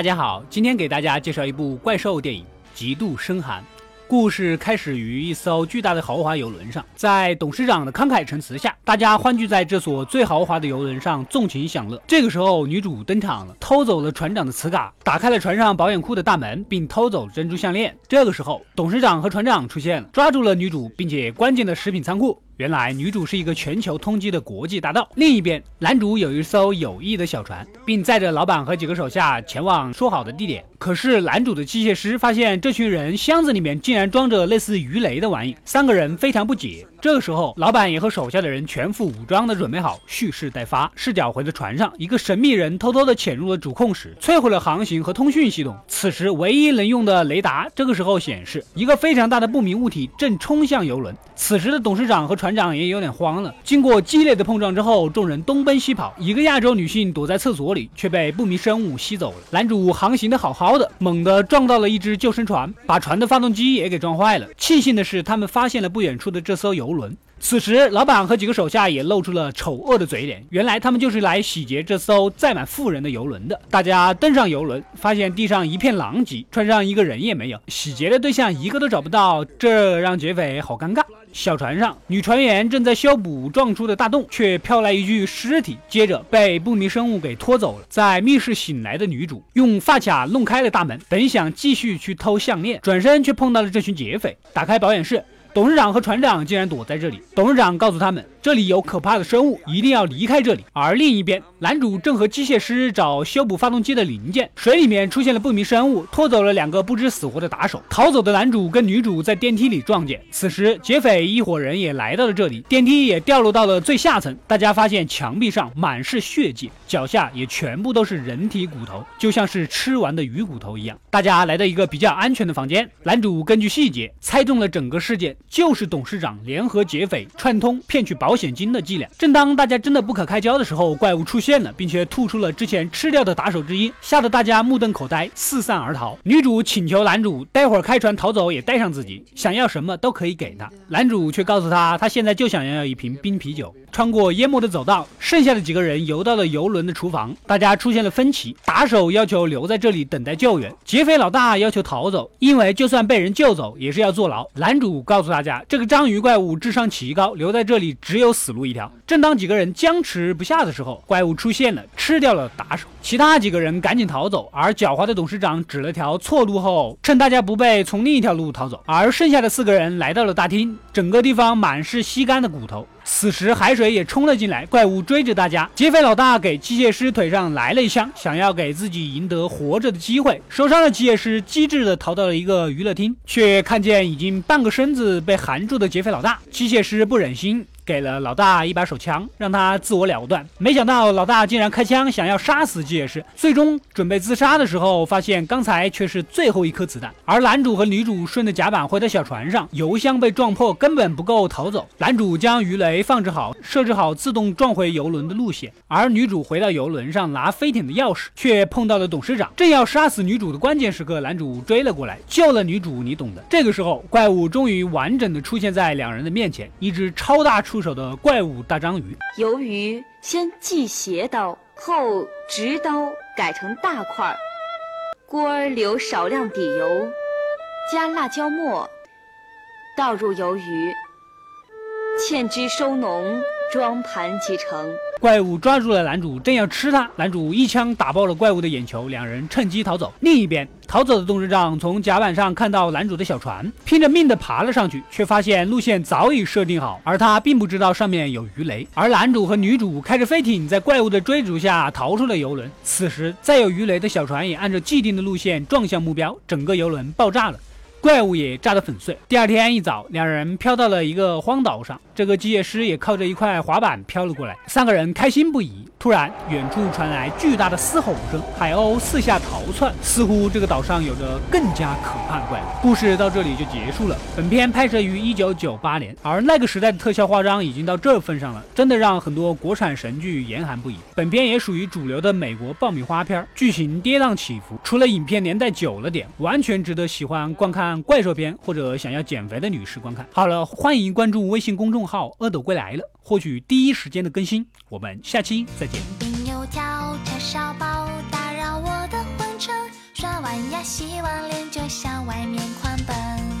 大家好，今天给大家介绍一部怪兽电影《极度深寒》。故事开始于一艘巨大的豪华游轮上，在董事长的慷慨陈词下，大家欢聚在这所最豪华的游轮上，纵情享乐。这个时候，女主登场了，偷走了船长的磁卡，打开了船上保险库的大门，并偷走珍珠项链。这个时候，董事长和船长出现了，抓住了女主，并且关进了食品仓库。原来女主是一个全球通缉的国际大盗。另一边，男主有一艘友谊的小船，并载着老板和几个手下前往说好的地点。可是男主的机械师发现这群人箱子里面竟然装着类似鱼雷的玩意，三个人非常不解。这个时候，老板也和手下的人全副武装的准备好，蓄势待发。视角回到船上，一个神秘人偷偷的潜入了主控室，摧毁了航行和通讯系统。此时，唯一能用的雷达这个时候显示一个非常大的不明物体正冲向游轮。此时的董事长和船长也有点慌了。经过激烈的碰撞之后，众人东奔奔西跑。一个亚洲女性躲在厕所里，却被不明生物吸走了。男主航行的好好的，猛地撞到了一只救生船，把船的发动机也给撞坏了。庆幸的是，他们发现了不远处的这艘游轮。此时，老板和几个手下也露出了丑恶的嘴脸。原来他们就是来洗劫这艘载满富人的游轮的。大家登上游轮，发现地上一片狼藉，船上一个人也没有，洗劫的对象一个都找不到，这让劫匪好尴尬。小船上，女船员正在修补撞出的大洞，却飘来一具尸体，接着被不明生物给拖走了。在密室醒来的女主，用发卡弄开了大门，本想继续去偷项链，转身却碰到了这群劫匪。打开保险室。董事长和船长竟然躲在这里。董事长告诉他们。这里有可怕的生物，一定要离开这里。而另一边，男主正和机械师找修补发动机的零件，水里面出现了不明生物，拖走了两个不知死活的打手。逃走的男主跟女主在电梯里撞见，此时劫匪一伙人也来到了这里，电梯也掉落到了最下层。大家发现墙壁上满是血迹，脚下也全部都是人体骨头，就像是吃完的鱼骨头一样。大家来到一个比较安全的房间，男主根据细节猜中了整个事件就是董事长联合劫匪串通骗取保。险金的伎俩。正当大家争得不可开交的时候，怪物出现了，并且吐出了之前吃掉的打手之一，吓得大家目瞪口呆，四散而逃。女主请求男主待会儿开船逃走，也带上自己，想要什么都可以给他。男主却告诉他，他现在就想要一瓶冰啤酒。穿过淹没的走道，剩下的几个人游到了游轮的厨房，大家出现了分歧。打手要求留在这里等待救援，劫匪老大要求逃走，因为就算被人救走，也是要坐牢。男主告诉他大家，这个章鱼怪物智商奇高，留在这里只有死路一条。正当几个人僵持不下的时候，怪物出现了，吃掉了打手。其他几个人赶紧逃走，而狡猾的董事长指了条错路后，趁大家不备，从另一条路逃走。而剩下的四个人来到了大厅，整个地方满是吸干的骨头。此时海水也冲了进来，怪物追着大家。劫匪老大给机械师腿上来了一枪，想要给自己赢得活着的机会。受伤的机械师机智的逃到了一个娱乐厅，却看见已经半个身子被含住的劫匪老大。机械师不忍心。给了老大一把手枪，让他自我了断。没想到老大竟然开枪，想要杀死机械师。最终准备自杀的时候，发现刚才却是最后一颗子弹。而男主和女主顺着甲板回到小船上，油箱被撞破，根本不够逃走。男主将鱼雷放置好，设置好自动撞回游轮的路线。而女主回到游轮上拿飞艇的钥匙，却碰到了董事长。正要杀死女主的关键时刻，男主追了过来，救了女主。你懂的。这个时候，怪物终于完整的出现在两人的面前，一只超大出手的怪物大章鱼，鱿鱼先系斜刀后直刀改成大块，锅儿留少量底油，加辣椒末，倒入鱿鱼，芡汁收浓，装盘即成。怪物抓住了男主，正要吃他，男主一枪打爆了怪物的眼球，两人趁机逃走。另一边，逃走的董事长从甲板上看到男主的小船，拼着命的爬了上去，却发现路线早已设定好，而他并不知道上面有鱼雷。而男主和女主开着飞艇，在怪物的追逐下逃出了游轮。此时，载有鱼雷的小船也按照既定的路线撞向目标，整个游轮爆炸了。怪物也炸得粉碎。第二天一早，两人飘到了一个荒岛上，这个机械师也靠着一块滑板飘了过来。三个人开心不已。突然，远处传来巨大的嘶吼声，海鸥四下逃窜，似乎这个岛上有着更加可怕的怪物。故事到这里就结束了。本片拍摄于一九九八年，而那个时代的特效化妆已经到这份上了，真的让很多国产神剧严寒不已。本片也属于主流的美国爆米花片，剧情跌宕起伏，除了影片年代久了点，完全值得喜欢观看。看怪兽片或者想要减肥的女士观看。好了，欢迎关注微信公众号“恶斗归来了”，获取第一时间的更新。我们下期再见。刷完牙，洗完脸就向外面狂奔。